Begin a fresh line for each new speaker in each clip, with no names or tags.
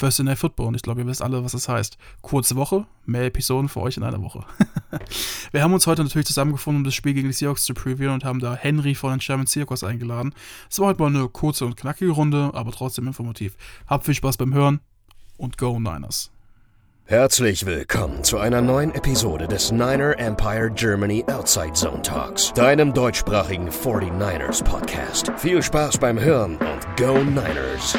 First Night Football und ich glaube, ihr wisst alle, was das heißt. Kurze Woche, mehr Episoden für euch in einer Woche. wir haben uns heute natürlich zusammengefunden, um das Spiel gegen die Seahawks zu previewen und haben da Henry von den Sherman Seahawks eingeladen. Es war heute mal eine kurze und knackige Runde, aber trotzdem informativ. Habt viel Spaß beim Hören und Go Niners!
Herzlich willkommen zu einer neuen Episode des Niner Empire Germany Outside Zone Talks, deinem deutschsprachigen 49ers Podcast. Viel Spaß beim Hören und Go Niners!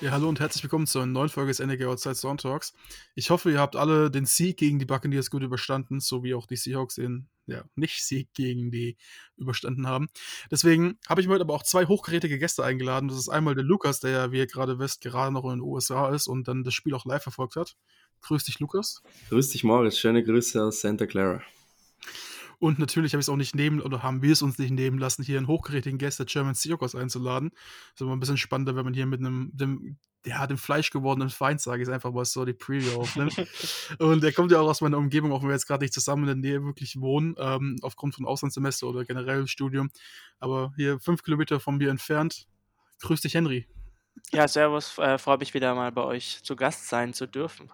Ja, hallo und herzlich willkommen zu einer neuen Folge des NRG Outside Zone Talks. Ich hoffe, ihr habt alle den Sieg gegen die Buccaneers gut überstanden, so wie auch die Seahawks den ja, Nicht-Sieg gegen die überstanden haben. Deswegen habe ich mir heute aber auch zwei hochkarätige Gäste eingeladen. Das ist einmal der Lukas, der ja, wie ihr gerade wisst, gerade noch in den USA ist und dann das Spiel auch live verfolgt hat. Grüß dich, Lukas.
Grüß dich, Moritz. Schöne Grüße aus Santa Clara.
Und natürlich habe ich es auch nicht nehmen, oder haben wir es uns nicht nehmen lassen, hier einen hochkarätigen Gast der German Seahawks einzuladen. ist immer ein bisschen spannender, wenn man hier mit einem, dem, ja, dem Fleisch gewordenen Feind, sage ich es einfach mal so, die Preview aufnimmt. und der kommt ja auch aus meiner Umgebung, auch wenn wir jetzt gerade nicht zusammen in der Nähe wirklich wohnen, ähm, aufgrund von Auslandssemester oder generell Studium. Aber hier fünf Kilometer von mir entfernt. Grüß dich, Henry.
Ja, servus, äh, freue mich wieder mal bei euch zu Gast sein zu dürfen.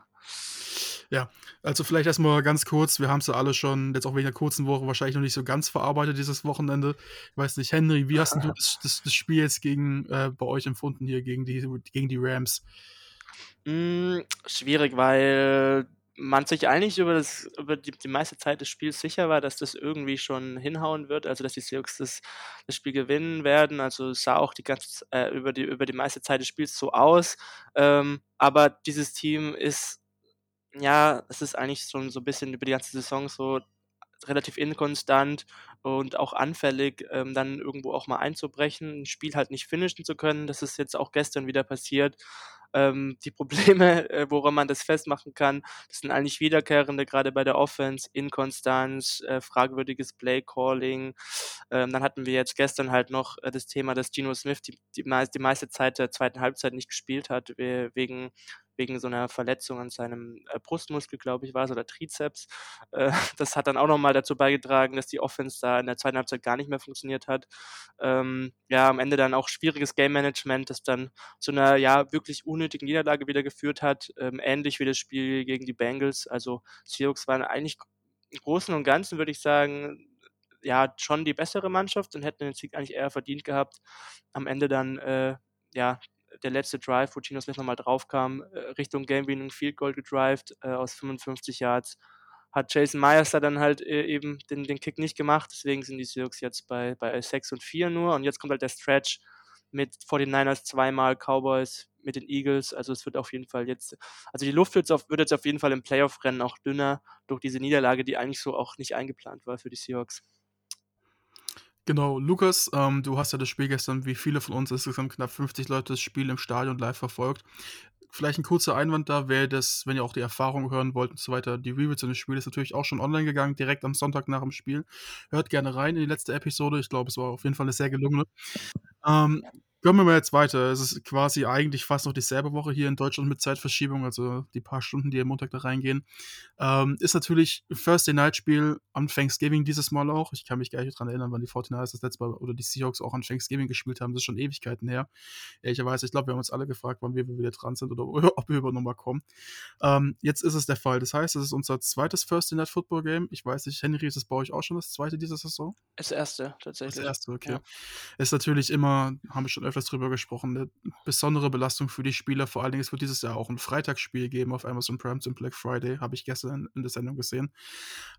Ja, also vielleicht erstmal ganz kurz, wir haben es ja alle schon, jetzt auch wegen der kurzen Woche, wahrscheinlich noch nicht so ganz verarbeitet dieses Wochenende. Ich weiß nicht, Henry, wie hast du das, das, das Spiel jetzt gegen, äh, bei euch empfunden hier gegen die, gegen die Rams?
Mm, schwierig, weil man sich eigentlich über, das, über die, die meiste Zeit des Spiels sicher war, dass das irgendwie schon hinhauen wird, also dass die Seahawks das, das Spiel gewinnen werden. Also es sah auch die ganze äh, über die über die meiste Zeit des Spiels so aus. Ähm, aber dieses Team ist ja, es ist eigentlich schon so ein bisschen über die ganze Saison so relativ inkonstant und auch anfällig, ähm, dann irgendwo auch mal einzubrechen, ein Spiel halt nicht finishen zu können. Das ist jetzt auch gestern wieder passiert. Ähm, die Probleme, äh, woran man das festmachen kann, das sind eigentlich wiederkehrende, gerade bei der Offense, Inkonstanz, äh, fragwürdiges Play-Calling. Ähm, dann hatten wir jetzt gestern halt noch äh, das Thema, dass Gino Smith die, die, meist, die meiste Zeit der zweiten Halbzeit nicht gespielt hat, wegen wegen so einer Verletzung an seinem äh, Brustmuskel, glaube ich, war es, oder Trizeps. Äh, das hat dann auch nochmal dazu beigetragen, dass die Offense da in der zweiten Halbzeit gar nicht mehr funktioniert hat. Ähm, ja, am Ende dann auch schwieriges Game Management, das dann zu einer ja wirklich unnötigen Niederlage wieder geführt hat, ähm, ähnlich wie das Spiel gegen die Bengals. Also Seahawks waren eigentlich im Großen und Ganzen, würde ich sagen, ja, schon die bessere Mannschaft und hätten den Sieg eigentlich eher verdient gehabt. Am Ende dann, äh, ja, der letzte Drive, wo Gino Smith nochmal draufkam, äh, Richtung Game-Winning Field Goal gedrived äh, aus 55 Yards. Hat Jason Myers da dann halt äh, eben den, den Kick nicht gemacht, deswegen sind die Seahawks jetzt bei, bei 6 und 4 nur und jetzt kommt halt der Stretch mit 49ers zweimal, Cowboys mit den Eagles, also es wird auf jeden Fall jetzt, also die Luft wird, auf, wird jetzt auf jeden Fall im Playoff-Rennen auch dünner durch diese Niederlage, die eigentlich so auch nicht eingeplant war für die Seahawks.
Genau, Lukas, ähm, du hast ja das Spiel gestern, wie viele von uns, insgesamt knapp 50 Leute, das Spiel im Stadion live verfolgt. Vielleicht ein kurzer Einwand da, wer das, wenn ihr auch die Erfahrung hören wollt und so weiter, die Review zu dem Spiel ist natürlich auch schon online gegangen, direkt am Sonntag nach dem Spiel. Hört gerne rein in die letzte Episode, ich glaube, es war auf jeden Fall eine sehr gelungene. Ähm, Kommen wir mal jetzt weiter. Es ist quasi eigentlich fast noch dieselbe Woche hier in Deutschland mit Zeitverschiebung, also die paar Stunden, die am Montag da reingehen. Ähm, ist natürlich Thursday Night Spiel am Thanksgiving dieses Mal auch. Ich kann mich gar nicht daran erinnern, wann die 49ers das letzte Mal oder die Seahawks auch an Thanksgiving gespielt haben. Das ist schon Ewigkeiten her. Ehrlicherweise, ich glaube, wir haben uns alle gefragt, wann wir wieder dran sind oder ob wir über nochmal kommen. Ähm, jetzt ist es der Fall. Das heißt, es ist unser zweites Thursday Night Football Game. Ich weiß nicht, Henry, ist es bei euch auch schon das zweite dieser Saison?
Das erste, tatsächlich.
Das erste, okay. Ja. Ist natürlich immer, haben wir schon öfter öfters drüber gesprochen, eine besondere Belastung für die Spieler. Vor allen Dingen, es wird dieses Jahr auch ein Freitagsspiel geben auf Amazon Prime zum Black Friday, habe ich gestern in der Sendung gesehen.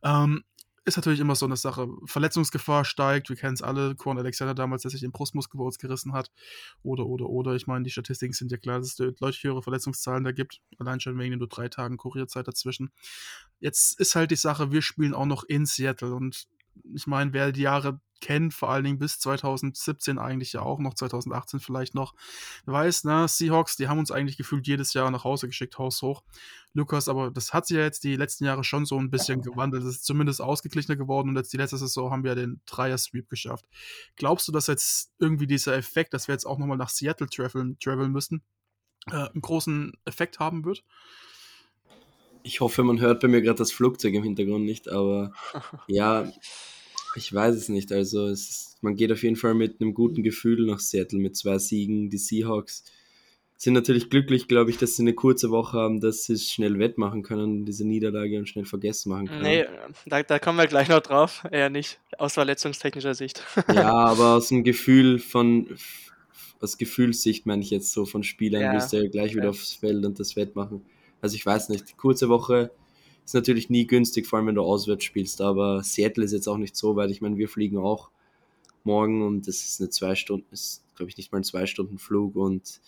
Ähm, ist natürlich immer so eine Sache. Verletzungsgefahr steigt, wir kennen es alle. Korn Alexander damals, der sich den Brustmuskel bei uns gerissen hat. Oder, oder, oder. Ich meine, die Statistiken sind ja klar, dass es deutlich höhere Verletzungszahlen da gibt. Allein schon wegen nur drei Tagen Kurierzeit dazwischen. Jetzt ist halt die Sache, wir spielen auch noch in Seattle und ich meine, wer die Jahre kennt, vor allen Dingen bis 2017 eigentlich ja auch noch, 2018 vielleicht noch, weiß, ne, Seahawks, die haben uns eigentlich gefühlt jedes Jahr nach Hause geschickt, Haus hoch. Lukas, aber das hat sich ja jetzt die letzten Jahre schon so ein bisschen gewandelt. Es ist zumindest ausgeglichener geworden und jetzt die letzte Saison haben wir den Dreier-Sweep geschafft. Glaubst du, dass jetzt irgendwie dieser Effekt, dass wir jetzt auch nochmal nach Seattle traveln, traveln müssen, äh, einen großen Effekt haben wird?
Ich hoffe, man hört bei mir gerade das Flugzeug im Hintergrund nicht, aber ja, ich weiß es nicht. Also es ist, man geht auf jeden Fall mit einem guten Gefühl nach Seattle mit zwei Siegen. Die Seahawks sind natürlich glücklich, glaube ich, dass sie eine kurze Woche haben, dass sie es schnell wettmachen können, diese Niederlage und schnell vergessen machen können.
Nee, da, da kommen wir gleich noch drauf. Eher nicht, aus verletzungstechnischer Sicht.
ja, aber aus dem Gefühl von, aus Gefühlssicht meine ich jetzt so von Spielern, ja, du ja gleich wieder aufs Feld und das wettmachen. Also ich weiß nicht, kurze Woche ist natürlich nie günstig, vor allem wenn du auswärts spielst, aber Seattle ist jetzt auch nicht so weit. Ich meine, wir fliegen auch morgen und das ist eine zwei Stunden, ist glaube ich nicht mal ein zwei Stunden Flug und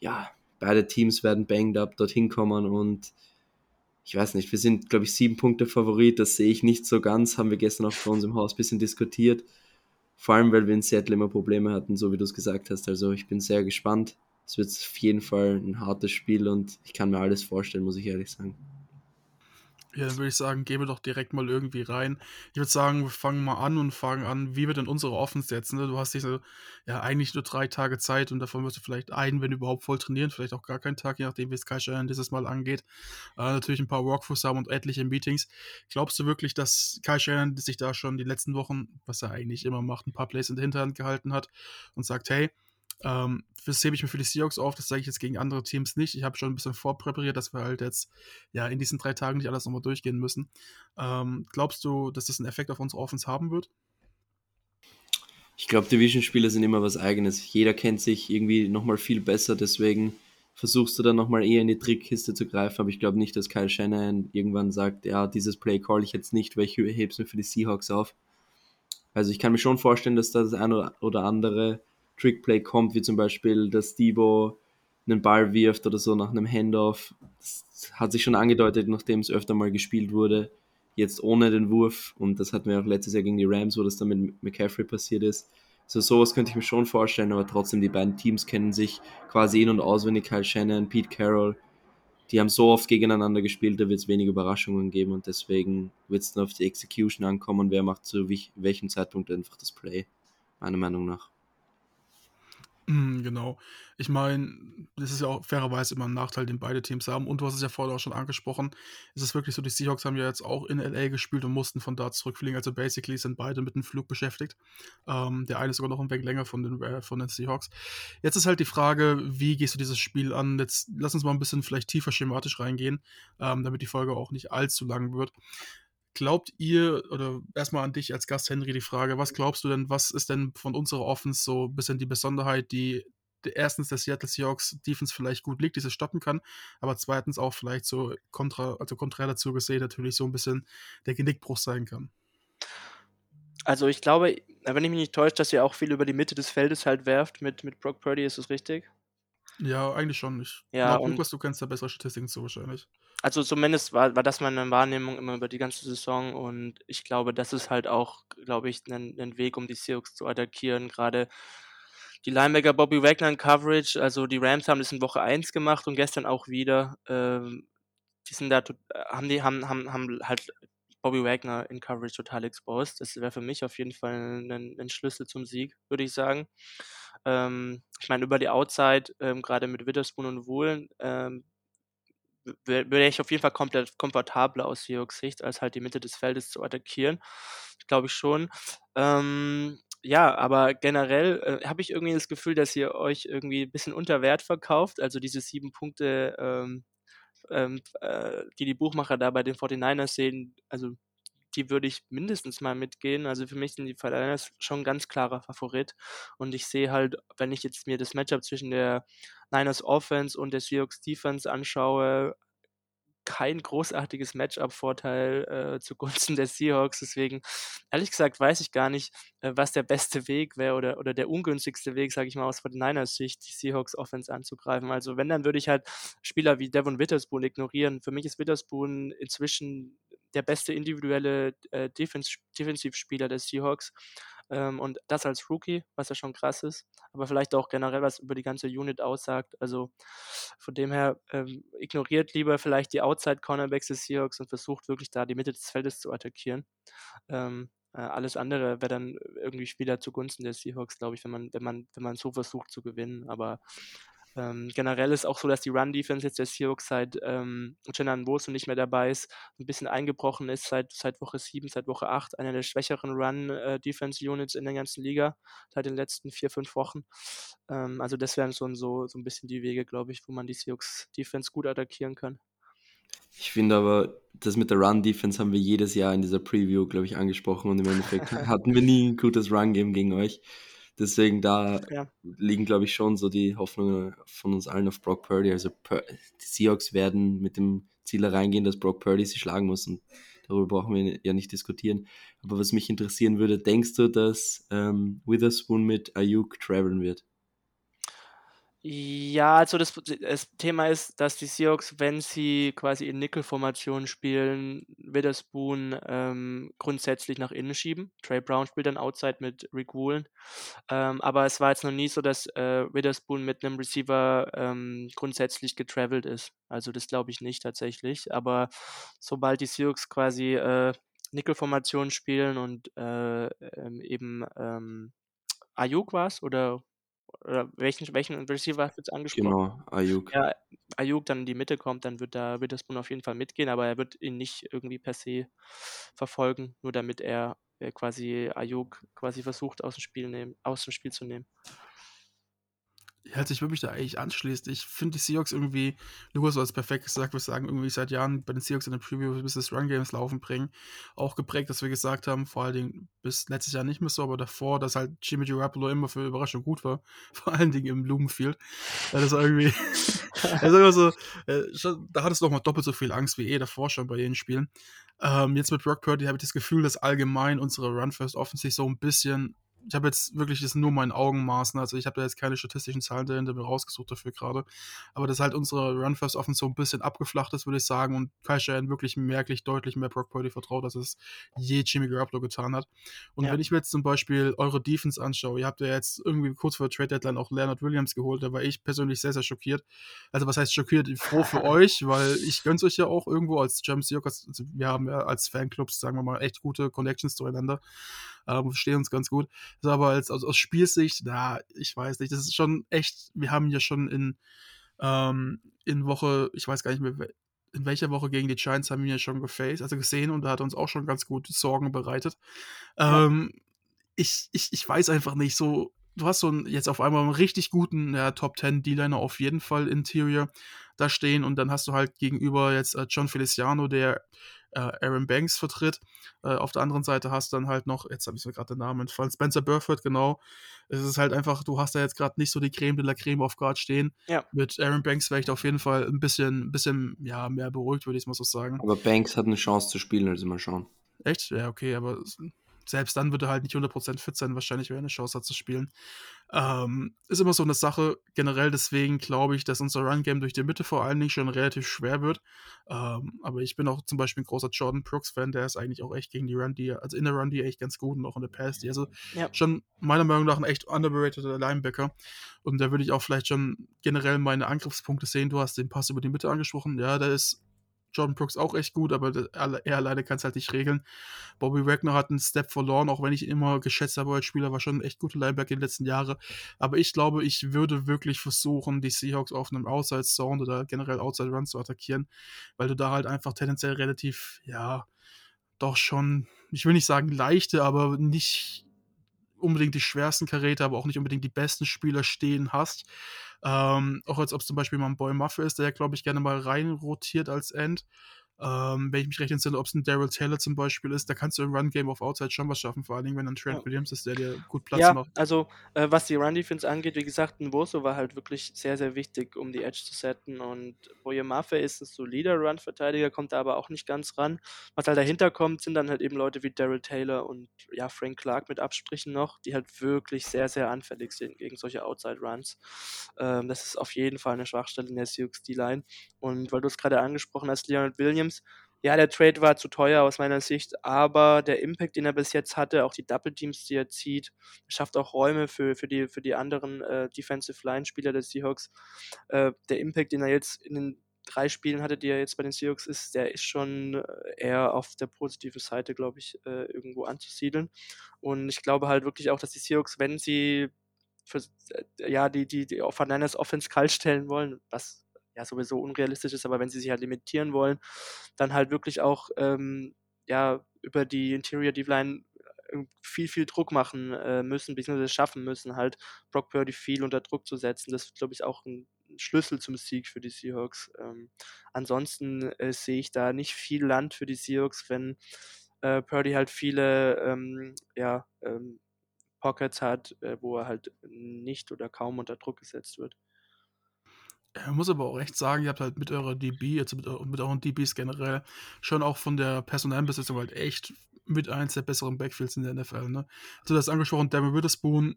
ja, beide Teams werden banged up dorthin kommen und ich weiß nicht, wir sind, glaube ich, sieben Punkte Favorit, das sehe ich nicht so ganz, haben wir gestern auch bei uns im Haus ein bisschen diskutiert. Vor allem, weil wir in Seattle immer Probleme hatten, so wie du es gesagt hast. Also ich bin sehr gespannt. Es wird auf jeden Fall ein hartes Spiel und ich kann mir alles vorstellen, muss ich ehrlich sagen.
Ja, dann würde ich sagen, gehen wir doch direkt mal irgendwie rein. Ich würde sagen, wir fangen mal an und fangen an, wie wir denn unsere Offense setzen. Ne? Du hast diese, ja, eigentlich nur drei Tage Zeit und davon wirst du vielleicht einen, wenn überhaupt, voll trainieren, vielleicht auch gar keinen Tag, je nachdem, wie es Kai Shannon dieses Mal angeht. Äh, natürlich ein paar Walkthroughs haben und etliche Meetings. Glaubst du wirklich, dass Kai Shannon sich da schon die letzten Wochen, was er eigentlich immer macht, ein paar Plays in der Hinterhand gehalten hat und sagt, hey, ähm, das hebe ich mir für die Seahawks auf, das sage ich jetzt gegen andere Teams nicht. Ich habe schon ein bisschen vorpräpariert, dass wir halt jetzt ja in diesen drei Tagen nicht alles nochmal durchgehen müssen. Ähm, glaubst du, dass das einen Effekt auf unsere Offense haben wird?
Ich glaube, Division-Spiele sind immer was Eigenes. Jeder kennt sich irgendwie nochmal viel besser, deswegen versuchst du dann nochmal eher in die Trickkiste zu greifen, aber ich glaube nicht, dass Kyle Shannon irgendwann sagt, ja, dieses Play call ich jetzt nicht, weil ich hebe es mir für die Seahawks auf. Also ich kann mir schon vorstellen, dass das eine oder andere Trickplay kommt, wie zum Beispiel, dass Debo einen Ball wirft oder so nach einem Handoff. Das hat sich schon angedeutet, nachdem es öfter mal gespielt wurde. Jetzt ohne den Wurf und das hatten wir auch letztes Jahr gegen die Rams, wo das dann mit McCaffrey passiert ist. So sowas könnte ich mir schon vorstellen, aber trotzdem, die beiden Teams kennen sich quasi in- und auswendig. Kyle Shannon, Pete Carroll, die haben so oft gegeneinander gespielt, da wird es wenig Überraschungen geben und deswegen wird es dann auf die Execution ankommen, wer macht zu welchem Zeitpunkt einfach das Play, meiner Meinung nach.
Mhm, genau. Ich meine, das ist ja auch fairerweise immer ein Nachteil, den beide Teams haben. Und du hast es ja vorher auch schon angesprochen. Es ist wirklich so, die Seahawks haben ja jetzt auch in LA gespielt und mussten von da zurückfliegen. Also basically sind beide mit dem Flug beschäftigt. Ähm, der eine sogar noch ein wenig länger von den, äh, von den Seahawks. Jetzt ist halt die Frage, wie gehst du dieses Spiel an? Jetzt lass uns mal ein bisschen vielleicht tiefer schematisch reingehen, ähm, damit die Folge auch nicht allzu lang wird. Glaubt ihr, oder erstmal an dich als Gast, Henry, die Frage, was glaubst du denn, was ist denn von unserer Offense so ein bisschen die Besonderheit, die erstens der Seattle Seahawks Defense vielleicht gut liegt, die es stoppen kann, aber zweitens auch vielleicht so kontra, also konträr dazu gesehen natürlich so ein bisschen der Genickbruch sein kann?
Also ich glaube, wenn ich mich nicht täusche, dass ihr auch viel über die Mitte des Feldes halt werft mit, mit Brock Purdy, ist das richtig?
Ja, eigentlich schon. Ich
Ja,
glaube, Lukas, du kennst da bessere Statistiken zu wahrscheinlich.
also zumindest war war das meine Wahrnehmung immer über die ganze Saison und ich glaube, das ist halt auch, glaube ich, ein 'nen Weg, um die Seahawks zu attackieren. Gerade die Linebacker Bobby Wagner in Coverage, also die Rams haben das in Woche 1 gemacht und gestern auch wieder. Ähm, die sind da äh, haben die haben haben haben halt Bobby Wagner in Coverage total exposed. Das wäre für mich auf jeden Fall ein 'nen Schlüssel zum Sieg, würde ich sagen. Ähm, ich meine, über die Outside, ähm, grade mit Witherspoon und Woolen, ähm, wäre ich auf jeden Fall komplett komfortabler aus Seahawks Sicht, als halt die Mitte des Feldes zu attackieren. Glaube ich schon. Ähm, ja, aber generell, äh, habe ich irgendwie das Gefühl, dass ihr euch irgendwie 'n bisschen unter Wert verkauft. Also diese 7 Punkte, ähm, ähm, äh, die die Buchmacher da bei den 49ers sehen, also die würde ich mindestens mal mitgehen. Also für mich sind die 49ers schon 'n ganz klarer Favorit und ich sehe halt, wenn ich jetzt mir das Matchup zwischen der Niners Offense und der Seahawks Defense anschaue, kein großartiges Matchup-Vorteil, äh, zugunsten der Seahawks. Deswegen, ehrlich gesagt, weiß ich gar nicht, äh, was der beste Weg wäre oder oder der ungünstigste Weg, sage ich mal, aus 49ers Sicht, die Seahawks Offense anzugreifen. Also wenn, dann würde ich halt Spieler wie Devon Witherspoon ignorieren. Für mich ist Witherspoon inzwischen der beste individuelle, äh, Defense Defensivspieler der Seahawks, ähm, und das als Rookie, was ja schon krass ist, aber vielleicht auch generell was über die ganze Unit aussagt. Also von dem her, ähm, ignoriert lieber vielleicht die Outside Cornerbacks des Seahawks und versucht wirklich da die Mitte des Feldes zu attackieren. Ähm, äh, alles andere wäre dann irgendwie Spieler zugunsten der Seahawks, glaube ich, wenn man wenn man wenn man so versucht zu gewinnen. Aber Ähm, generell ist auch so, dass die Run-Defense jetzt der Seahawks seit ähm, Chenan Boso nicht mehr dabei ist, ein bisschen eingebrochen ist seit, seit Woche 7, seit Woche 8. Einer der schwächeren Run-Defense-Units in der ganzen Liga seit den letzten vier, fünf Wochen. Ähm, also das wären schon so, so ein bisschen die Wege, glaube ich, wo man die Seahawks-Defense gut attackieren kann.
Ich finde aber, das mit der Run-Defense haben wir jedes Jahr in dieser Preview, glaube ich, angesprochen und im Endeffekt hatten wir nie ein gutes Run-Game gegen euch. Deswegen da ja. liegen, glaube ich, schon so die Hoffnungen von uns allen auf Brock Purdy. Also die Seahawks werden mit dem Ziel reingehen, dass Brock Purdy sie schlagen muss und darüber brauchen wir ja nicht diskutieren. Aber was mich interessieren würde, denkst du, dass ähm, Witherspoon mit Ayuk traveln wird?
Ja, also das, das Thema ist, dass die Seahawks, wenn sie quasi in Nickel-Formationen spielen, Witherspoon ähm, grundsätzlich nach innen schieben. Trey Brown spielt dann Outside mit Rick Woolen. Ähm, aber es war jetzt noch nie so, dass äh, Witherspoon mit einem Receiver ähm, grundsätzlich getravelt ist. Also das glaube ich nicht tatsächlich. Aber sobald die Seahawks quasi äh, Nickel-Formationen spielen und äh, ähm, eben ähm, Ayuk war es oder oder welchen, welchen Receiver hast du jetzt angesprochen?
Genau, Ayuk.
Ja, Ayuk dann in die Mitte kommt, dann wird da Witherspoon auf jeden Fall mitgehen, aber er wird ihn nicht irgendwie per se verfolgen, nur damit er, quasi Ayuk quasi versucht aus dem Spiel nehmen, aus dem Spiel zu nehmen.
Also ich würde mich da eigentlich anschließen. Ich finde die Seahawks irgendwie, Lukas hat es perfekt gesagt, wir sagen irgendwie seit Jahren bei den Seahawks in der Preview bis das Run Games laufen bringen. Auch geprägt, dass wir gesagt haben, vor allen Dingen bis letztes Jahr nicht mehr so, aber davor, dass halt Jimmy Garoppolo immer für Überraschung gut war. Vor allen Dingen im Blumenfield. Das ist irgendwie, also immer so, äh, da hattest du noch mal doppelt so viel Angst wie eh davor schon bei den Spielen. Ähm, jetzt mit Brock Purdy habe ich das Gefühl, dass allgemein unsere Run First Offensive so ein bisschen ich habe jetzt wirklich das nur mein Augenmaßen, also ich habe da jetzt keine statistischen Zahlen dahinter mir rausgesucht dafür gerade, aber dass halt unsere Run First Offense so ein bisschen abgeflacht ist, würde ich sagen, und Kai Shanahan wirklich merklich deutlich mehr Brock Purdy vertraut, als es je Jimmy Garoppolo getan hat. Und ja. wenn ich mir jetzt zum Beispiel eure Defense anschaue, ihr habt ja jetzt irgendwie kurz vor Trade Deadline auch Leonard Williams geholt, da war ich persönlich sehr, sehr schockiert. Also was heißt schockiert? Froh für euch, weil ich gönn's euch ja auch irgendwo als James Seahawks, also wir haben ja als Fanclubs, sagen wir mal, echt gute Connections zueinander ähm, verstehen uns ganz gut. So, aber als, aus, aus Spielsicht, na, ich weiß nicht, das ist schon echt, wir haben ja schon in, ähm, in Woche, ich weiß gar nicht mehr, in welcher Woche gegen die Giants haben wir ja schon gefaced, also gesehen und da hat uns auch schon ganz gut Sorgen bereitet. Ja. Ähm, ich, ich, ich weiß einfach nicht, so, du hast so einen, jetzt auf einmal einen richtig guten ja, Top 10 D-Liner auf jeden Fall Interior da stehen und dann hast du halt gegenüber jetzt äh, John Feliciano, der Aaron Banks vertritt. Äh, auf der anderen Seite hast du dann halt noch, jetzt habe ich mir gerade den Namen entfallen, Spencer Burford, genau. Es ist halt einfach, du hast da jetzt gerade nicht so die Creme de la Creme auf Guard stehen. Ja. Mit Aaron Banks wäre ich da auf jeden Fall ein bisschen, ein bisschen ja, mehr beruhigt, würde ich mal so sagen.
Aber Banks hat eine Chance zu spielen, also mal schauen.
Echt? Ja, okay, aber selbst dann wird er halt nicht 100% fit sein, wahrscheinlich, wenn er eine Chance hat zu spielen. Ähm, ist immer so eine Sache. Generell deswegen glaube ich, dass unser Run-Game durch die Mitte vor allen Dingen schon relativ schwer wird. Ähm, aber ich bin auch zum Beispiel ein großer Jordan Brooks-Fan, der ist eigentlich auch echt gegen die Run, die, also in der Run, die echt ganz gut und auch in der Pass, die also ja. schon meiner Meinung nach ein echt underrated Linebacker. Und da würde ich auch vielleicht schon generell meine Angriffspunkte sehen. Du hast den Pass über die Mitte angesprochen. Ja, da ist Jordan Brooks auch echt gut, aber er alleine kann es halt nicht regeln. Bobby Wagner hat einen Step verloren, auch wenn ich ihn immer geschätzt habe als Spieler, war schon ein echt guter Linebacker in den letzten Jahren. Aber ich glaube, ich würde wirklich versuchen, die Seahawks auf einem Outside Zone oder generell Outside Run zu attackieren, weil du da halt einfach tendenziell relativ, ja, doch schon, ich will nicht sagen leichte, aber nicht unbedingt die schwersten Karäte, aber auch nicht unbedingt die besten Spieler stehen hast. Ähm, auch als ob es zum Beispiel mal ein Boy Muffe ist, der ja, glaube ich, gerne mal rein rotiert als End. Ähm, wenn ich mich recht entsinne, ob es ein Daryl Taylor zum Beispiel ist, da kannst du im Run-Game auf Outside schon was schaffen, vor allen Dingen, wenn ein Trent ja. Williams ist, der dir gut Platz
ja,
macht.
also äh, was die Run-Defense angeht, wie gesagt, ein Boso war halt wirklich sehr, sehr wichtig, um die Edge zu setten und Boye Mafe ist ein solider Run-Verteidiger, kommt da aber auch nicht ganz ran. Was halt dahinter kommt, sind dann halt eben Leute wie Daryl Taylor und ja, Frank Clark mit Abstrichen noch, die halt wirklich sehr, sehr anfällig sind gegen solche Outside-Runs. Ähm, das ist auf jeden Fall eine Schwachstelle in der Sioux D-Line und weil du es gerade angesprochen hast, Leonard Williams, Williams. Ja, der Trade war zu teuer aus meiner Sicht, aber der Impact, den er bis jetzt hatte, auch die Double Teams, die er zieht, schafft auch Räume für, für, die, für die anderen äh, Defensive Line-Spieler der Seahawks. Äh, der Impact, den er jetzt in den drei Spielen hatte, die er jetzt bei den Seahawks ist, der ist schon äh, eher auf der positiven Seite, glaube ich, äh, irgendwo anzusiedeln. Und ich glaube halt wirklich auch, dass die Seahawks, wenn sie für, äh, ja, die, die, die Niners Offense kalt stellen wollen, was ja sowieso unrealistisch ist, aber wenn sie sich halt limitieren wollen, dann halt wirklich auch ähm, ja, über die Interior D-Line äh, viel, viel Druck machen äh, müssen, beziehungsweise schaffen müssen, halt Brock Purdy viel unter Druck zu setzen. Das ist, glaube ich, auch ein Schlüssel zum Sieg für die Seahawks. Ähm, ansonsten äh, sehe ich da nicht viel Land für die Seahawks, wenn äh, Purdy halt viele ähm, ja, ähm, Pockets hat, äh, wo er halt nicht oder kaum unter Druck gesetzt wird.
Ich muss aber auch echt sagen, ihr habt halt mit eurer DB, jetzt mit, mit euren DBs generell, schon auch von der Personalbesetzung halt echt mit eins der besseren Backfields in der NFL. Ne? Also das angesprochen, Devin Witherspoon,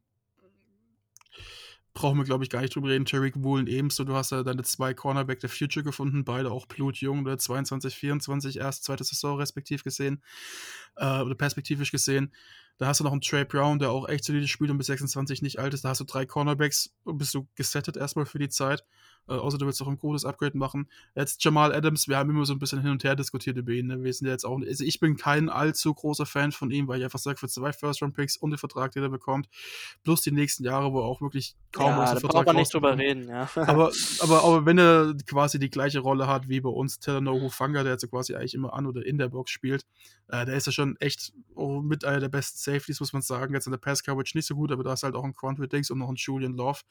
brauchen wir, glaube ich, gar nicht drüber reden. Tariq Woolen ebenso. Du hast ja deine zwei Cornerback der Future gefunden, beide auch blutjung, oder 22, 24, erst zweite Saison respektiv gesehen, äh, oder perspektivisch gesehen. Da hast du noch einen Trey Brown, der auch echt solide spielt und bis 26 nicht alt ist. Da hast du drei Cornerbacks und bist du gesettet erstmal für die Zeit. Äh, außer du willst auch ein großes Upgrade machen. Jetzt Jamal Adams, wir haben immer so ein bisschen hin und her diskutiert über ihn. Ne? Wir sind ja jetzt auch, also ich bin kein allzu großer Fan von ihm, weil ich einfach sage, für zwei First-Round-Picks und den Vertrag, den er bekommt, plus die nächsten Jahre, wo er auch wirklich kaum
ja, aus dem Vertrag braucht nicht drüber reden, ja.
aber, aber, aber wenn er quasi die gleiche Rolle hat wie bei uns, Telanoho Fanga, der jetzt quasi eigentlich immer an oder in der Box spielt, äh, der ist ja schon echt oh, mit einer der besten Safeties, muss man sagen. Jetzt in der Pass-Coverage nicht so gut, aber da ist halt auch ein Quantrill Dix und noch ein Julian Love.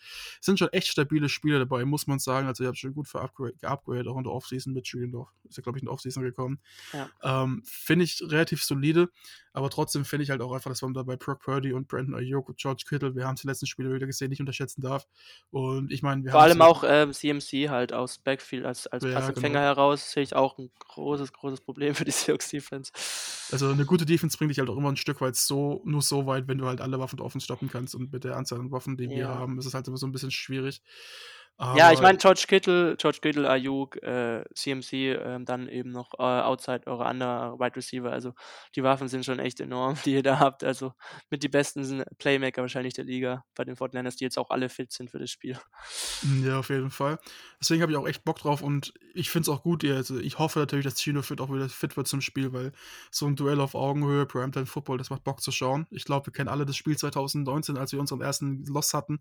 Sind schon echt stabile Spieler dabei, muss man sagen. Also, ihr habt schon gut geupgradet, auch in der Offseason mit Love. Ist ja, glaube ich, in der Offseason gekommen. Ja. Ähm, finde ich relativ solide, aber trotzdem finde ich halt auch einfach, dass man da bei Brock Purdy und Brandon und George Kittle, wir haben es die letzten Spiele wieder gesehen, nicht unterschätzen darf. Und ich meine, wir
Vor allem auch ähm, CMC halt aus Backfield als, als ja, Passempfänger genau. heraus, sehe ich auch ein großes, großes Problem für die Seahawks Defense.
Also eine gute Defense bringt dich halt auch immer ein Stück weit so, nur so weit, wenn du halt alle Waffen offen stoppen kannst und mit der Anzahl an Waffen, die ja. wir haben, ist es halt immer so ein bisschen schwierig.
Aber ja, ich meine, George Kittle, George Kittle, Ayuk, äh, CMC, äh, dann eben noch äh, outside eure anderen Wide Receiver. Also die Waffen sind schon echt enorm, die ihr da habt. Also mit die besten Playmaker wahrscheinlich der Liga bei den Fortniners, die jetzt auch alle fit sind für das Spiel.
Ja, auf jeden Fall. Deswegen habe ich auch echt Bock drauf und ich finde es auch gut. Also ich hoffe natürlich, dass Chino fit auch wieder fit wird zum Spiel, weil so ein Duell auf Augenhöhe, Primetime Football, das macht Bock zu schauen. Ich glaube, wir kennen alle das Spiel 2019, als wir unseren ersten Loss hatten.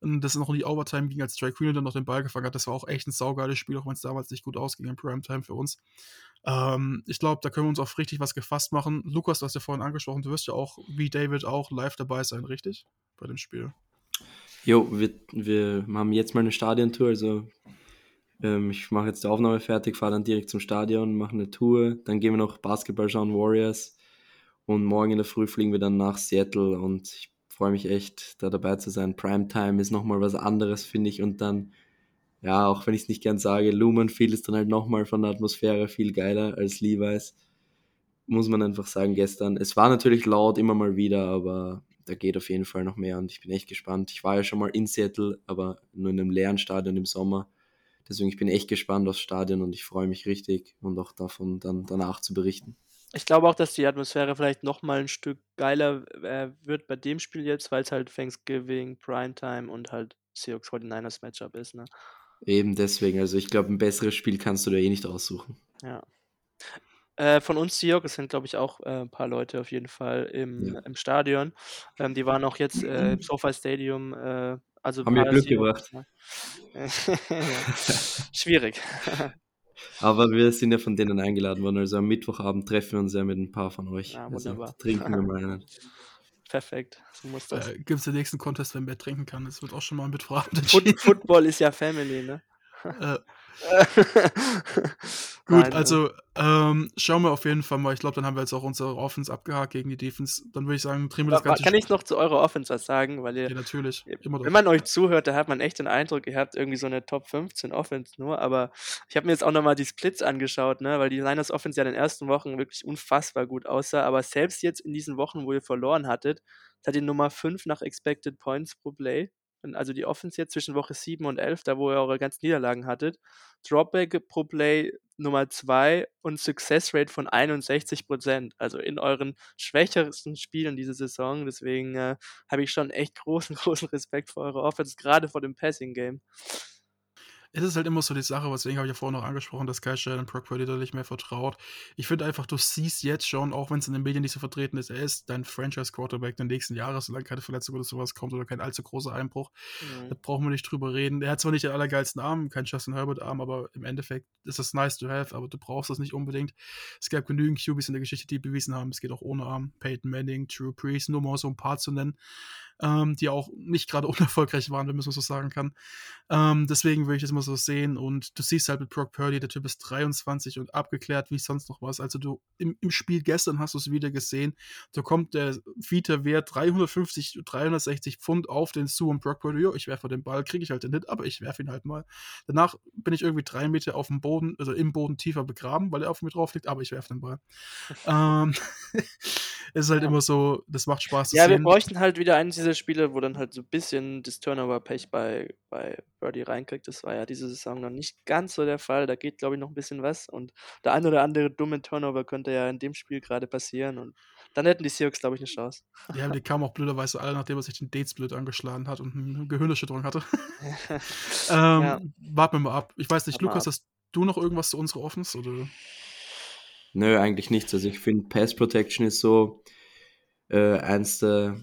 Und das noch in die Overtime ging, als Drake Green dann noch den Ball gefangen hat. Das war auch echt ein saugeiles Spiel, auch wenn es damals nicht gut ausging in Primetime für uns. Ähm, ich glaube, da können wir uns auch richtig was gefasst machen. Lukas, du hast ja vorhin angesprochen, du wirst ja auch, wie David, auch live dabei sein, richtig? Bei dem Spiel.
Jo, wir, wir haben jetzt mal eine Stadiontour, also ähm, ich mache jetzt die Aufnahme fertig, fahre dann direkt zum Stadion, mache eine Tour, dann gehen wir noch Basketball schauen, Warriors und morgen in der Früh fliegen wir dann nach Seattle und ich freue mich echt, da dabei zu sein. Primetime ist nochmal was anderes, finde ich. Und dann, ja, auch wenn ich es nicht gern sage, Lumenfield ist dann halt nochmal von der Atmosphäre viel geiler als Levi's. Muss man einfach sagen, gestern. Es war natürlich laut immer mal wieder, aber da geht auf jeden Fall noch mehr und ich bin echt gespannt. Ich war ja schon mal in Seattle, aber nur in einem leeren Stadion im Sommer. Deswegen ich bin echt gespannt aufs Stadion und ich freue mich richtig und auch davon dann danach zu berichten.
Ich glaube auch, dass die Atmosphäre vielleicht noch mal ein Stück geiler äh, wird bei dem Spiel jetzt, weil es halt Thanksgiving, Primetime und halt Seahawks 49ers Matchup ist, ne?
Eben deswegen, also ich glaube, ein besseres Spiel kannst du da eh nicht aussuchen.
Ja. Äh, von uns Seahawks sind, glaube ich, auch äh, ein paar Leute auf jeden Fall im, ja. im Stadion. Ähm, die waren auch jetzt äh, im SoFi Stadium. Äh, also
Haben wir Glück Seahawks, gebracht.
Schwierig.
Aber wir sind ja von denen eingeladen worden. Also am Mittwochabend treffen wir uns ja mit ein paar von euch.
Ja, also wunderbar.
Also trinken wir mal einen.
Perfekt, so muss das.
Äh, Gibt es den nächsten Contest, wenn wer trinken kann? Das wird auch schon mal mit Fragen
entschieden. Football ist ja Family, ne? Äh,
Gut, Nein, also ähm, schauen wir auf jeden Fall mal. Ich glaube, dann haben wir jetzt auch unsere Offense abgehakt gegen die Defense. Dann würde ich sagen, drehen wir das Ganze.
Kann ich noch zu eurer Offense was sagen? Weil ihr,
ja, natürlich.
wenn man euch zuhört, da hat man echt den Eindruck, ihr habt irgendwie so eine Top 15 Offense nur. Aber ich habe mir jetzt auch nochmal die Splits angeschaut, ne? weil die Niners Offense ja in den ersten Wochen wirklich unfassbar gut aussah. Aber selbst jetzt in diesen Wochen, wo ihr verloren hattet, hat ihr Nummer 5 nach Expected Points pro Play also die Offense jetzt zwischen Woche 7 und 11, da wo ihr eure ganzen Niederlagen hattet. Dropback pro Play Nummer 2 und Success Rate von 61%. Also in euren schwächersten Spielen diese Saison. Deswegen äh, habe ich schon echt großen, großen Respekt vor eurer Offense, gerade vor dem Passing Game.
Es ist halt immer so die Sache, weswegen habe ich ja vorhin noch angesprochen, dass Kyle Shanahan Brock Purdy deutlich mehr vertraut. Ich finde einfach, du siehst jetzt schon, auch wenn es in den Medien nicht so vertreten ist, er ist dein Franchise-Quarterback der nächsten Jahre, solange keine Verletzung oder sowas kommt oder kein allzu großer Einbruch. Da
Mhm.
brauchen wir nicht drüber reden. Er hat zwar nicht den allergeilsten Arm, kein Justin Herbert-Arm, aber im Endeffekt ist das nice to have, aber du brauchst das nicht unbedingt. Es gab genügend QBs in der Geschichte, die bewiesen haben, es geht auch ohne Arm. Peyton Manning, Drew Brees, nur mal so ein paar zu nennen, ähm, die auch nicht gerade unerfolgreich waren, wenn man so sagen kann. Ähm, deswegen würde ich das immer so sehen und du siehst halt mit Brock Purdy, der Typ ist 23 und abgeklärt wie sonst noch was. Also du im, im Spiel gestern hast du es wieder gesehen. Da kommt der Vita-Wert 350, 360 Pfund auf den zu und Brock Purdy, jo, ich werfe den Ball, kriege ich halt den Hit, aber ich werfe ihn halt mal. Danach bin ich irgendwie drei Meter auf dem Boden, also im Boden tiefer begraben, weil er auf mir drauf liegt, aber ich werfe den Ball. ähm, es ist halt
Ja.
immer so, das macht Spaß zu
Ja, wir bräuchten halt wieder einen dieser Spiele, wo dann halt so ein bisschen das Turnover-Pech bei, bei Birdie reinkriegt. Das war ja diese Saison noch nicht ganz so der Fall. Da geht, glaube ich, noch ein bisschen was. Und der ein oder andere dumme Turnover könnte ja in dem Spiel gerade passieren. Und dann hätten die Seahawks, glaube ich, eine Chance.
Ja, die kamen auch blöderweise alle, nachdem er sich den Dates blöd angeschlagen hat und eine Gehirnerschütterung hatte. ähm,
ja,
Warten wir mal ab. Ich weiß nicht,
wir
Lukas, hast du noch irgendwas zu unserer Offense? Oder?
Nö, eigentlich nichts. Also ich finde, Pass Protection ist so äh, eins der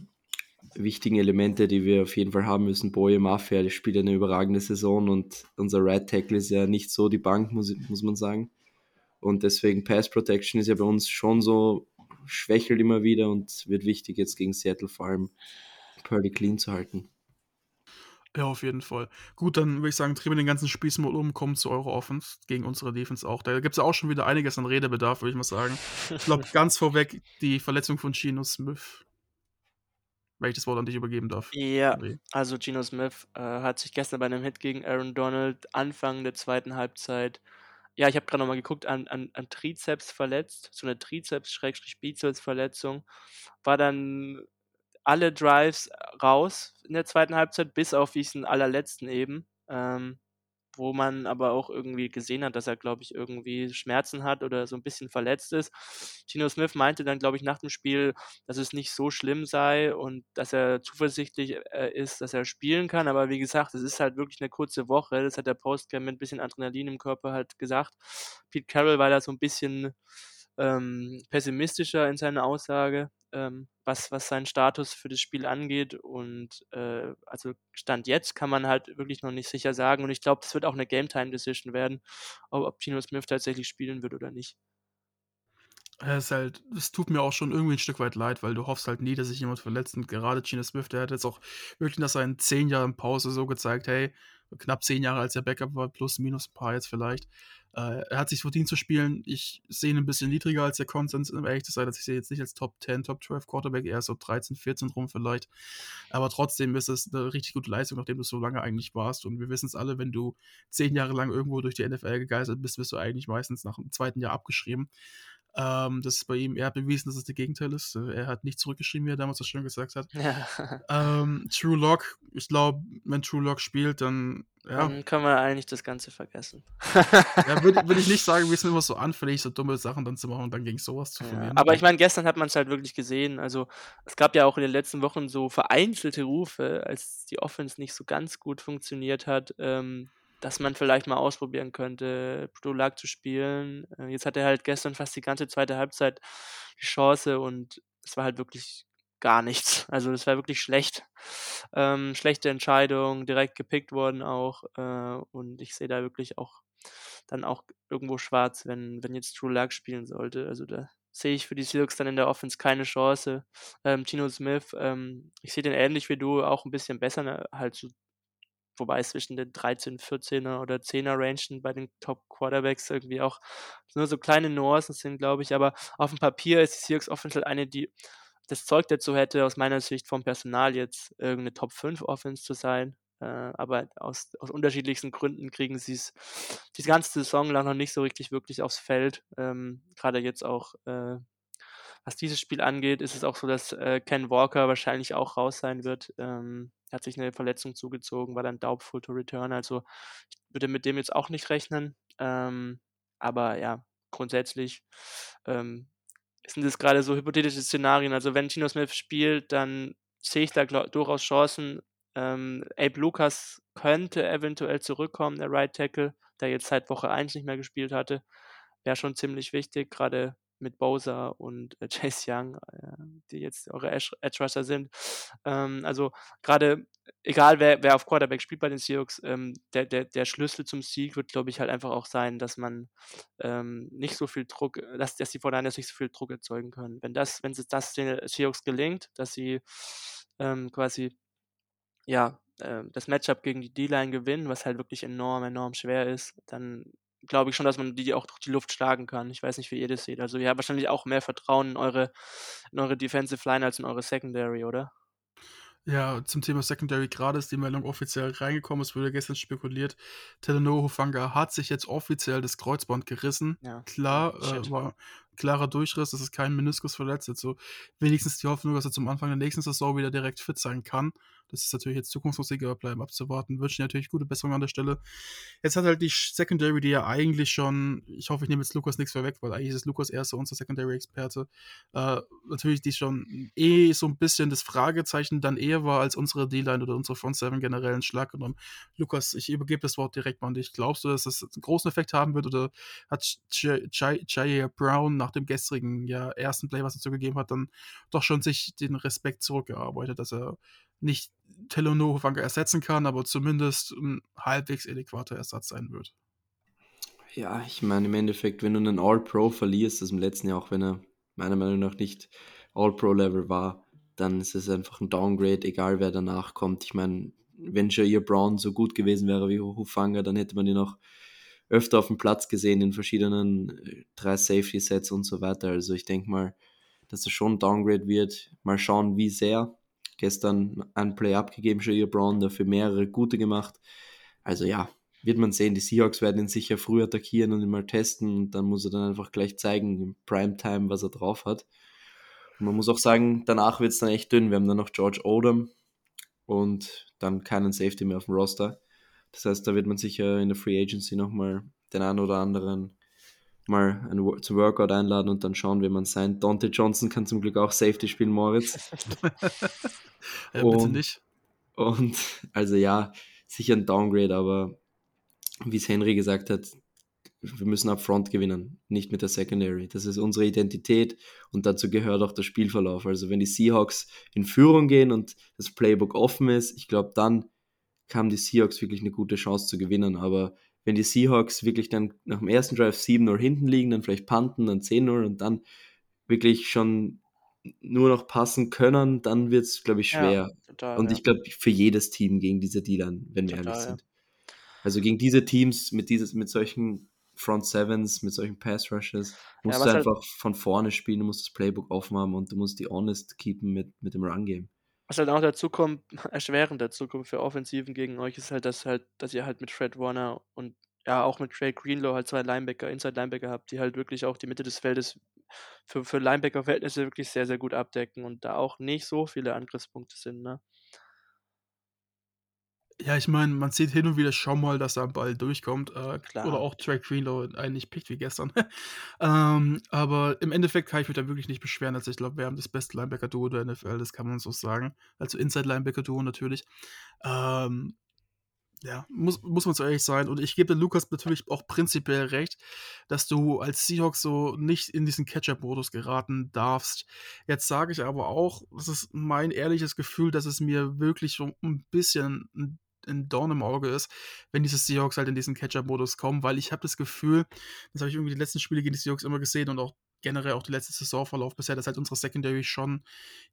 wichtigen Elemente, die wir auf jeden Fall haben müssen. Boye Mafia, der spielt eine überragende Saison und unser Right Tackle ist ja nicht so die Bank, muss, muss man sagen. Und deswegen Pass Protection ist ja bei uns schon so, schwächelt immer wieder und wird wichtig jetzt gegen Seattle vor allem Purdy clean zu halten.
Ja, auf jeden Fall. Gut, dann würde ich sagen, drehen wir den ganzen Spieß mal um, kommen zu eurer Offense, gegen unsere Defense auch. Da gibt es ja auch schon wieder einiges an Redebedarf, würde ich mal sagen. Ich glaube, ganz vorweg die Verletzung von Geno Smith. Wenn ich das Wort an dich übergeben darf.
Ja, also Geno Smith äh, hat sich gestern bei einem Hit gegen Aaron Donald Anfang der zweiten Halbzeit, ja, ich habe gerade nochmal geguckt, an, an, an Trizeps verletzt, so eine Trizeps-Bizeps-Verletzung, war dann alle Drives raus in der zweiten Halbzeit, bis auf diesen allerletzten eben, ähm, wo man aber auch irgendwie gesehen hat, dass er, glaube ich, irgendwie Schmerzen hat oder so ein bisschen verletzt ist. Geno Smith meinte dann, glaube ich, nach dem Spiel, dass es nicht so schlimm sei und dass er zuversichtlich äh, ist, dass er spielen kann. Aber wie gesagt, es ist halt wirklich eine kurze Woche. Das hat der Postcam mit ein bisschen Adrenalin im Körper halt gesagt. Pete Carroll war da so ein bisschen ähm, pessimistischer in seiner Aussage, ähm, was, was seinen Status für das Spiel angeht. Und äh, also Stand jetzt kann man halt wirklich noch nicht sicher sagen. Und ich glaube, das wird auch eine Game-Time-Decision werden, ob, ob Geno Smith tatsächlich spielen wird oder nicht.
Es halt, es tut mir auch schon irgendwie ein Stück weit leid, weil du hoffst halt nie, dass sich jemand verletzt. Und gerade Geno Smith, der hat jetzt auch wirklich nach seinen zehn Jahren Pause so gezeigt, hey, knapp zehn Jahre als er Backup war, plus minus ein paar jetzt vielleicht. Äh, er hat sich verdient zu spielen. Ich sehe ihn ein bisschen niedriger als der Konsens, um ehrlich zu sein. Also ich sehe jetzt nicht als Top 10, Top 12 Quarterback, eher so 13, 14 rum vielleicht. Aber trotzdem ist es eine richtig gute Leistung, nachdem du so lange eigentlich warst. Und wir wissen es alle, wenn du zehn Jahre lang irgendwo durch die NFL gegeißelt bist, wirst du eigentlich meistens nach dem zweiten Jahr abgeschrieben. Ähm, das ist bei ihm, er hat bewiesen, dass es das Gegenteil ist. Äh, Er hat nicht zurückgeschrieben, wie er damals so schön gesagt hat.
Ja.
Ähm, True Lock, ich glaube, wenn True Lock spielt, dann, ja,
Dann können wir eigentlich das Ganze vergessen.
ja würde würd ich nicht sagen, wir sind immer so anfällig, so dumme Sachen dann zu machen und dann gegen sowas zu
Ja,
verlieren.
aber ich meine, gestern hat man es halt wirklich gesehen. Also es gab ja auch in den letzten Wochen so vereinzelte Rufe, als die Offense nicht so ganz gut funktioniert hat, ähm, dass man vielleicht mal ausprobieren könnte, Blue zu spielen. Äh, jetzt hat er halt gestern fast die ganze zweite Halbzeit die Chance und es war halt wirklich gar nichts. Also es war wirklich schlecht. Ähm, schlechte Entscheidung, direkt gepickt worden auch. Äh, und ich sehe da wirklich auch dann auch irgendwo schwarz, wenn, wenn jetzt True Luck spielen sollte. Also da sehe ich für die Seahawks dann in der Offense keine Chance. Ähm, Tino Smith, ähm, ich sehe den ähnlich wie du, auch ein bisschen besser, ne? halt so, wobei es zwischen den 13, 14er oder 10er Rangen bei den Top Quarterbacks irgendwie auch nur so kleine Nuancen sind, glaube ich. Aber auf dem Papier ist die Seahawks Offense eine, die das Zeug dazu hätte, aus meiner Sicht vom Personal jetzt irgendeine Top 5 Offense zu sein. Äh, aber aus, aus unterschiedlichsten Gründen kriegen sie es die ganze Saison lang noch nicht so richtig wirklich aufs Feld. Ähm, Gerade jetzt auch, äh, was dieses Spiel angeht, ist es auch so, dass äh, Ken Walker wahrscheinlich auch raus sein wird. Ähm, er hat sich eine Verletzung zugezogen, war dann doubtful to return. Also ich würde mit dem jetzt auch nicht rechnen. Ähm, aber ja, grundsätzlich ähm, sind das gerade so hypothetische Szenarien. Also wenn Gino Smith spielt, dann sehe ich da durchaus Chancen. Ähm, Abe Lucas könnte eventuell zurückkommen, der Right Tackle, der jetzt seit Woche 1 nicht mehr gespielt hatte. Wäre schon ziemlich wichtig, gerade mit Bowser und äh, Chase Young, äh, die jetzt eure Edge Rusher sind. Ähm, also gerade egal wer, wer auf Quarterback spielt bei den Seahawks, ähm, der, der, der Schlüssel zum Sieg wird, glaube ich, halt einfach auch sein, dass man ähm, nicht so viel Druck, dass, dass die 49ers nicht so viel Druck erzeugen können. Wenn das, wenn es das den Seahawks gelingt, dass sie ähm, quasi ja, äh, das Matchup gegen die D-Line gewinnen, was halt wirklich enorm, enorm schwer ist, dann glaube ich schon, dass man die auch durch die Luft schlagen kann. Ich weiß nicht, wie ihr das seht. Also ihr habt wahrscheinlich auch mehr Vertrauen in eure, in eure Defensive Line als in eure Secondary, oder?
Ja, zum Thema Secondary gerade ist die Meldung offiziell reingekommen. Es wurde gestern spekuliert, Telenovo Hufanga hat sich jetzt offiziell das Kreuzband gerissen.
Ja.
Klar, äh, war klarer Durchriss, das ist kein Meniskus verletzt. Also wenigstens die Hoffnung, dass er zum Anfang der nächsten Saison wieder direkt fit sein kann. Das ist natürlich jetzt Zukunftsmusik, aber bleiben abzuwarten. Wünschen natürlich gute Besserung an der Stelle. Jetzt hat halt die Secondary, die ja eigentlich schon, ich hoffe, ich nehme jetzt Lukas nichts vorweg, weil eigentlich ist Lukas erst so unser Secondary-Experte. Äh, natürlich, die schon eh so ein bisschen das Fragezeichen dann eher war, als unsere D-Line oder unsere Front Seven generell einen Schlag genommen. Lukas, ich übergebe das Wort direkt mal an dich. Glaubst du, dass das einen großen Effekt haben wird oder hat Jair Brown nach dem gestrigen ja, ersten Play, was er zugegeben hat, dann doch schon sich den Respekt zurückgearbeitet, dass er nicht Telono Hufanga ersetzen kann, aber zumindest ein halbwegs adäquater Ersatz sein wird.
Ja, ich meine, im Endeffekt, wenn du einen All-Pro verlierst, das im letzten Jahr, auch wenn er meiner Meinung nach nicht All-Pro-Level war, dann ist es einfach ein Downgrade, egal wer danach kommt. Ich meine, wenn Jair Brown so gut gewesen wäre wie Hufanga, dann hätte man ihn auch öfter auf dem Platz gesehen in verschiedenen äh, drei Safety-Sets und so weiter. Also ich denke mal, dass es schon ein Downgrade wird. Mal schauen, wie sehr. Gestern ein Play abgegeben, Jair Brown, dafür mehrere gute gemacht. Also ja, wird man sehen. Die Seahawks werden ihn sicher früh attackieren und ihn mal testen und dann muss er dann einfach gleich zeigen im Primetime, was er drauf hat. Und man muss auch sagen, danach wird es dann echt dünn. Wir haben dann noch George Odom und dann keinen Safety mehr auf dem Roster. Das heißt, da wird man sicher in der Free Agency nochmal den einen oder anderen mal ein, zum Workout einladen und dann schauen, wie man sein. Dante Johnson kann zum Glück auch Safety spielen, Moritz.
ja, bitte
Und-
nicht.
Und also ja, sicher ein Downgrade, aber wie es Henry gesagt hat, wir müssen up front gewinnen, nicht mit der Secondary. Das ist unsere Identität und dazu gehört auch der Spielverlauf. Also wenn die Seahawks in Führung gehen und das Playbook offen ist, ich glaube, dann haben die Seahawks wirklich eine gute Chance zu gewinnen. Aber wenn die Seahawks wirklich dann nach dem ersten Drive 7-0 hinten liegen, dann vielleicht panten, dann 10-0 und dann wirklich schon nur noch passen können, dann wird es, glaube ich, schwer.
Ja, total,
Und
ja.
ich glaube, für jedes Team gegen diese Dealern, wenn wir
Total,
ehrlich
ja.
sind. Also gegen diese Teams mit, dieses, mit solchen Front Sevens, mit solchen Pass Rushes, musst
was
du
halt-
einfach von vorne spielen, du musst das Playbook offen haben und du musst die honest keepen mit, mit dem Run-Game.
Was halt auch dazu kommt, erschwerend dazu kommt für Offensiven gegen euch, ist halt, dass halt, dass ihr halt mit Fred Warner und ja auch mit Trey Greenlow halt zwei Linebacker, Inside Linebacker habt, die halt wirklich auch die Mitte des Feldes für, für Linebacker-Verhältnisse wirklich sehr, sehr gut abdecken und da auch nicht so viele Angriffspunkte sind, ne?
Ja, ich meine, man sieht hin und wieder schon mal, dass da ein Ball durchkommt. Äh,
Klar.
Oder auch Trey Greenlow einen nicht pickt wie gestern. ähm, aber im Endeffekt kann ich mich da wirklich nicht beschweren. Also ich glaube, wir haben das beste Linebacker-Duo der NFL, das kann man so sagen. Also Inside-Linebacker-Duo natürlich. Ähm, ja, muss, muss man so ehrlich sein. Und ich gebe Lukas natürlich auch prinzipiell recht, dass du als Seahawks so nicht in diesen Catcher-Modus geraten darfst. Jetzt sage ich aber auch, das ist mein ehrliches Gefühl, dass es mir wirklich so ein bisschen ein, Dorn im Auge ist, wenn diese Seahawks halt in diesen Catcher-Modus kommen, weil ich habe das Gefühl, das habe ich irgendwie die letzten Spiele gegen die Seahawks immer gesehen und auch generell auch die letzte Saisonverlauf bisher, dass halt unsere Secondary schon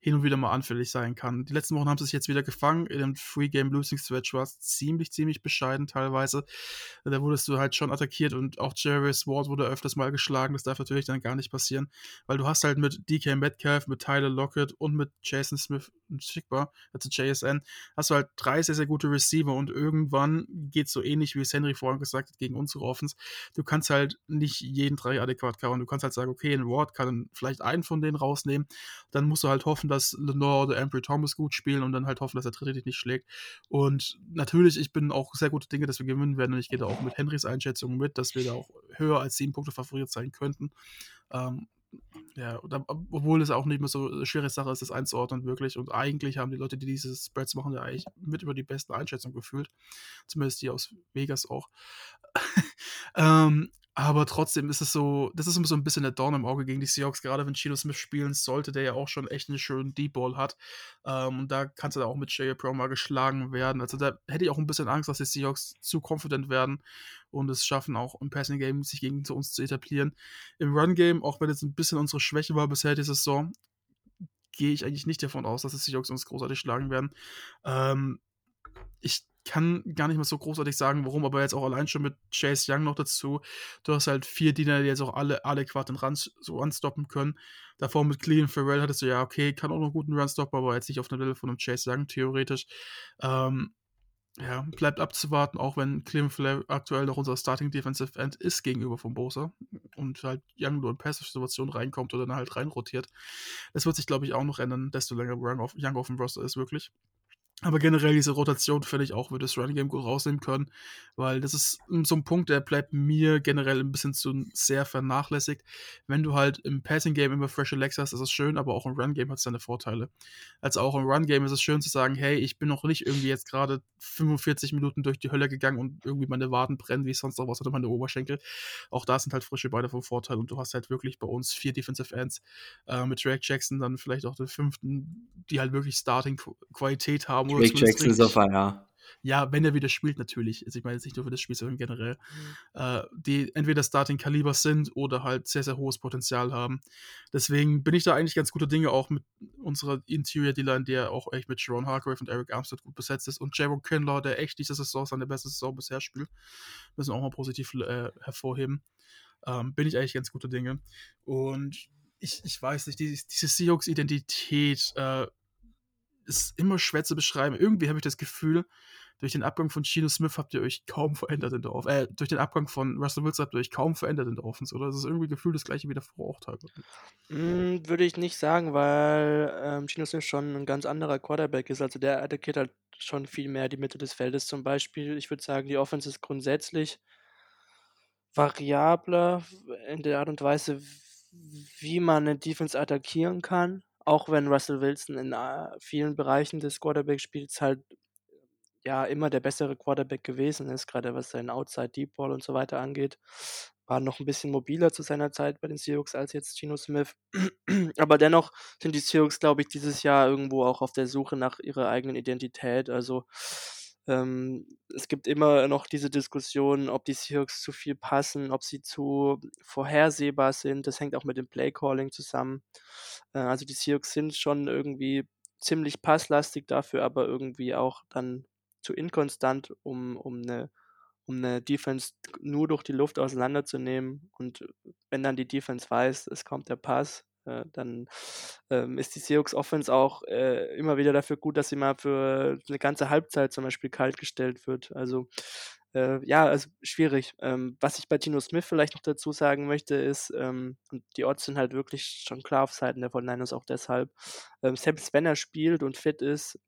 hin und wieder mal anfällig sein kann. Die letzten Wochen haben sie sich jetzt wieder gefangen. In dem Free-Game-Losing-Stretch war es ziemlich, ziemlich bescheiden teilweise. Da wurdest du halt schon attackiert und auch Jarvis Ward wurde öfters mal geschlagen. Das darf natürlich dann gar nicht passieren, weil du hast halt mit DK Metcalf, mit Tyler Lockett und mit Jason Smith Schickbar, also JSN, hast du halt drei sehr, sehr gute Receiver und irgendwann geht es so ähnlich, wie es Henry vorhin gesagt hat, gegen unsere Offense. Du kannst halt nicht jeden drei adäquat covern. Du kannst halt sagen, okay, ein Ward kann vielleicht einen von denen rausnehmen. Dann musst du halt hoffen, dass Lenore oder Ambry Thomas gut spielen und dann halt hoffen, dass der dritte dich nicht schlägt. Und natürlich, ich bin auch sehr gute Dinge, dass wir gewinnen werden und ich gehe da auch mit Henrys Einschätzung mit, dass wir da auch höher als sieben Punkte favoriert sein könnten. Ähm, ja, obwohl es auch nicht mehr so eine schwere Sache ist, das einzuordnen, wirklich. Und eigentlich haben die Leute, die diese Spreads machen, ja eigentlich mit über die besten Einschätzungen gefühlt. Zumindest die aus Vegas auch. Ähm, aber trotzdem ist es so, das ist immer so ein bisschen der Dorn im Auge gegen die Seahawks, gerade wenn Chino Smith spielen sollte, der ja auch schon echt einen schönen Deep Ball hat. Ähm, und da kannst du da auch mit Jay Pro mal geschlagen werden. Also da hätte ich auch ein bisschen Angst, dass die Seahawks zu confident werden und es schaffen, auch im Passing Game sich gegen uns zu etablieren. Im Run Game, auch wenn es ein bisschen unsere Schwäche war bisher diese Saison, gehe ich eigentlich nicht davon aus, dass die Seahawks uns großartig schlagen werden. Ähm, ich kann gar nicht mehr so großartig sagen, warum, aber jetzt auch allein schon mit Chase Young noch dazu. Du hast halt vier Diener, die jetzt auch alle adäquat den Run so anstoppen können. Davor mit Clean Farrell hattest du ja, okay, kann auch noch einen guten Run stoppen, aber jetzt nicht auf dem Level von einem Chase Young, theoretisch. Ähm, ja, bleibt abzuwarten, auch wenn Clem Flair aktuell noch unser Starting Defensive End ist gegenüber von Bosa und halt Young nur in Passive-Situationen reinkommt oder dann halt reinrotiert. Das wird sich, glaube ich, auch noch ändern, desto länger Young auf, Young auf dem Roster ist, wirklich. Aber generell diese Rotation finde ich auch, würde das Running Game gut rausnehmen können, weil das ist so ein Punkt, der bleibt mir generell ein bisschen zu sehr vernachlässigt. Wenn du halt im Passing Game immer frische Legs hast, ist das schön, aber auch im Run Game hat es seine Vorteile. Also auch im Run Game ist es schön zu sagen, hey, ich bin noch nicht irgendwie jetzt gerade 45 Minuten durch die Hölle gegangen und irgendwie meine Waden brennen, wie sonst noch was oder meine Oberschenkel. Auch da sind halt frische Beine vom Vorteil und du hast halt wirklich bei uns vier Defensive Ends äh, mit Drake Jackson, dann vielleicht auch den fünften, die halt wirklich Starting-Qualität haben
Drake Jackson ist auf Feier.
Ja, wenn er wieder spielt, natürlich. Also ich meine jetzt nicht nur für das Spiel, sondern generell. Mhm. Äh, die entweder Starting-Kaliber sind oder halt sehr, sehr hohes Potenzial haben. Deswegen bin ich da eigentlich ganz guter Dinge, auch mit unserer Interior-D-Line, der auch echt mit Sharon Hargrave und Eric Armstead gut besetzt ist. Und Jaron Kinlaw, der echt diese Saison seine beste Saison bisher spielt. Müssen wir auch mal positiv äh, hervorheben. Ähm, bin ich eigentlich ganz guter Dinge. Und ich, ich weiß nicht, die, diese Seahawks-Identität äh, ist immer schwer zu beschreiben. Irgendwie habe ich das Gefühl, durch den Abgang von Gino Smith habt ihr euch kaum verändert in der Offense. Äh, durch den Abgang von Russell Wilson habt ihr euch kaum verändert in der Offense, oder? Das ist irgendwie gefühlt das gleiche wie auch teilweise.
Mm, würde ich nicht sagen, weil ähm, Gino Smith schon ein ganz anderer Quarterback ist. Also der attackiert halt schon viel mehr die Mitte des Feldes zum Beispiel. Ich würde sagen, die Offense ist grundsätzlich variabler in der Art und Weise, wie man eine Defense attackieren kann auch wenn Russell Wilson in äh, vielen Bereichen des Quarterback-Spiels halt ja immer der bessere Quarterback gewesen ist, gerade was seinen Outside Deep Ball und so weiter angeht. War noch ein bisschen mobiler zu seiner Zeit bei den Seahawks als jetzt Gino Smith. Aber dennoch sind die Seahawks, glaube ich, dieses Jahr irgendwo auch auf der Suche nach ihrer eigenen Identität. Also ähm, es gibt immer noch diese Diskussion, ob die Seahawks zu viel passen, ob sie zu vorhersehbar sind. Das hängt auch mit dem Playcalling zusammen. Äh, also die Seahawks sind schon irgendwie ziemlich passlastig dafür, aber irgendwie auch dann zu inkonstant, um, um eine um eine Defense nur durch die Luft auseinanderzunehmen. Und wenn dann die Defense weiß, es kommt der Pass, äh, dann ähm, ist die Seahawks Offense auch äh, immer wieder dafür gut, dass sie mal für eine ganze Halbzeit zum Beispiel kalt gestellt wird. Also äh, ja, also schwierig. Ähm, was ich bei Tino Smith vielleicht noch dazu sagen möchte, ist, ähm, und die Odds sind halt wirklich schon klar auf Seiten der 49ers auch deshalb, ähm, selbst wenn er spielt und fit ist,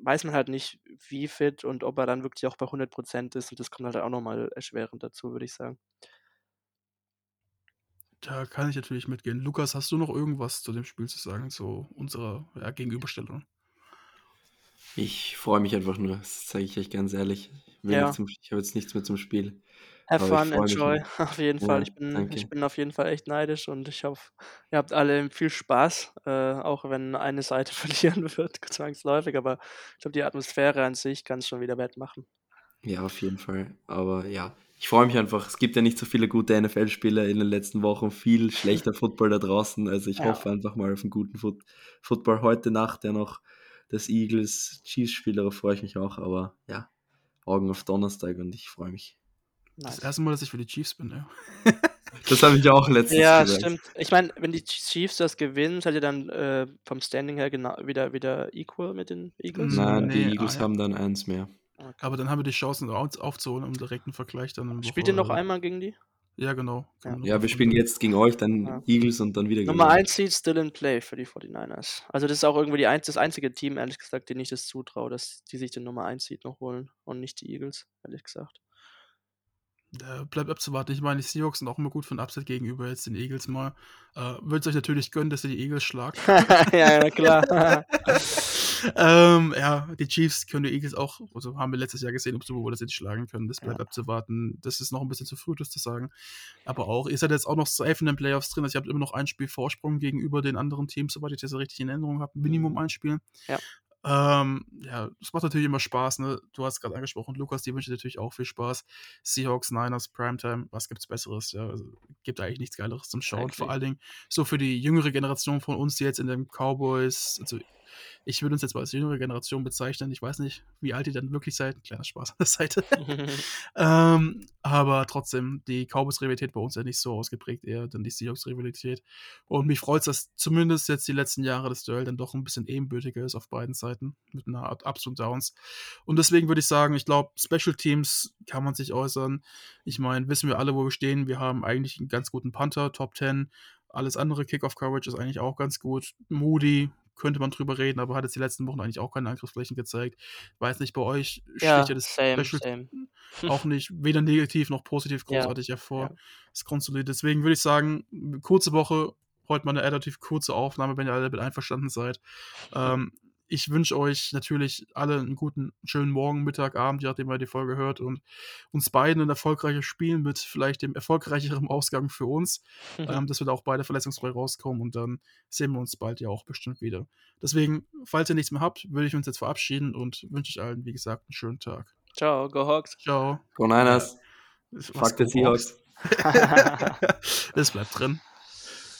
weiß man halt nicht, wie fit und ob er dann wirklich auch bei 100% ist und das kommt halt auch nochmal erschwerend dazu, würde ich sagen.
Da kann ich natürlich mitgehen. Lukas, hast du noch irgendwas zu dem Spiel zu sagen, zu unserer ja, Gegenüberstellung?
Ich freue mich einfach nur, das sage ich euch ganz ehrlich. Ich, ja. ich habe jetzt nichts mehr zum Spiel.
Have fun, enjoy, auf jeden ja, Fall. Ich bin, ich bin auf jeden Fall echt neidisch und ich hoffe, ihr habt alle viel Spaß, äh, auch wenn eine Seite verlieren wird, zwangsläufig, aber ich glaube, die Atmosphäre an sich kann es schon wieder wettmachen.
Ja, auf jeden Fall. Aber ja, ich freue mich einfach. Es gibt ja nicht so viele gute NFL-Spieler in den letzten Wochen, viel schlechter Football da draußen. Also ich ja. hoffe einfach mal auf einen guten Foot Football heute Nacht, der noch das Eagles Chiefs-Spiel, darauf freue ich mich auch. Aber ja, Augen auf Donnerstag und ich freue mich.
Das erste Mal, dass ich für die Chiefs bin, ja.
das habe ich auch letztens
Ja, gesagt. stimmt. Ich meine, wenn die Chiefs das gewinnen, seid ihr dann äh, vom Standing her genau wieder, wieder equal mit den Eagles?
Nein, nee, die Eagles ah, ja. haben dann eins mehr.
Okay. Aber dann haben wir die Chancen aufzuholen, um direkt einen Vergleich dann.
Spielt ihr noch einmal gegen die?
Ja, genau.
Ja, ja wir spielen jetzt gegen euch, dann ja. Eagles und dann wieder
gegen Nummer 1 Seed still in play für die 49ers. Also das ist auch irgendwie ein, das einzige Team, ehrlich gesagt, den ich das zutraue, dass die sich den Nummer 1 Seed noch holen und nicht die Eagles, ehrlich gesagt.
Äh, bleibt abzuwarten. Ich meine, die Seahawks sind auch immer gut von Upset gegenüber jetzt den Eagles mal. Äh, Würde es euch natürlich gönnen, dass ihr die Eagles schlagt.
ja, ja, klar.
ähm, ja, die Chiefs können die Eagles auch, also haben wir letztes Jahr gesehen, ob Super Bowl, dass sie die schlagen können. Das bleibt
Ja.
abzuwarten. Das ist noch ein bisschen zu früh, das zu sagen. Aber auch, ihr seid jetzt auch noch safe in den Playoffs drin. Also ihr habt immer noch ein Spiel Vorsprung gegenüber den anderen Teams, soweit ich das richtig in Erinnerung habe. Minimum ein Spiel.
Ja.
Ähm, ja, es macht natürlich immer Spaß, ne? Du hast gerade angesprochen, Lukas, die wünsche dir natürlich auch viel Spaß. Seahawks, Niners, Primetime, was gibt's Besseres? Ja, also, gibt eigentlich nichts Geileres zum Schauen.
Exactly.
Vor allen Dingen so für die jüngere Generation von uns, die jetzt in den Cowboys, also ich würde uns jetzt mal als jüngere Generation bezeichnen. Ich weiß nicht, wie alt ihr dann wirklich seid. Kleiner Spaß an der Seite. ähm, aber trotzdem, die Cowboys-Rivalität bei uns ja nicht so ausgeprägt, eher dann die Seahawks-Rivalität. Und mich freut es, dass zumindest jetzt die letzten Jahre das Duell dann doch ein bisschen ebenbürtiger ist auf beiden Seiten, mit einer Art Ups und Downs. Und deswegen würde ich sagen, ich glaube, Special Teams kann man sich äußern. Ich meine, wissen wir alle, wo wir stehen. Wir haben eigentlich einen ganz guten Panther, Top 10. Alles andere Kickoff-Coverage ist eigentlich auch ganz gut. Moody könnte man drüber reden, aber hat jetzt die letzten Wochen eigentlich auch keine Angriffsflächen gezeigt. Weiß nicht, bei euch
ja,
sticht ja das
same, same.
auch nicht weder negativ noch positiv
Ja,
großartig hervor.
ja.
Das Grundsolid. Deswegen würde ich sagen, kurze Woche, heute mal eine relativ kurze Aufnahme, wenn ihr alle damit einverstanden seid. Ähm, ich wünsche euch natürlich alle einen guten, schönen Morgen, Mittag, Abend, je nachdem, wer die Folge hört und uns beiden ein erfolgreiches Spiel mit vielleicht dem erfolgreicheren Ausgang für uns, ähm, dass wir da auch beide verletzungsfrei rauskommen und dann sehen wir uns bald ja auch bestimmt wieder. Deswegen, falls ihr nichts mehr habt, würde ich uns jetzt verabschieden und wünsche ich allen, wie gesagt, einen schönen Tag.
Ciao, go Hawks.
Ciao.
Go Niners. Fuck the Seahawks.
das bleibt drin.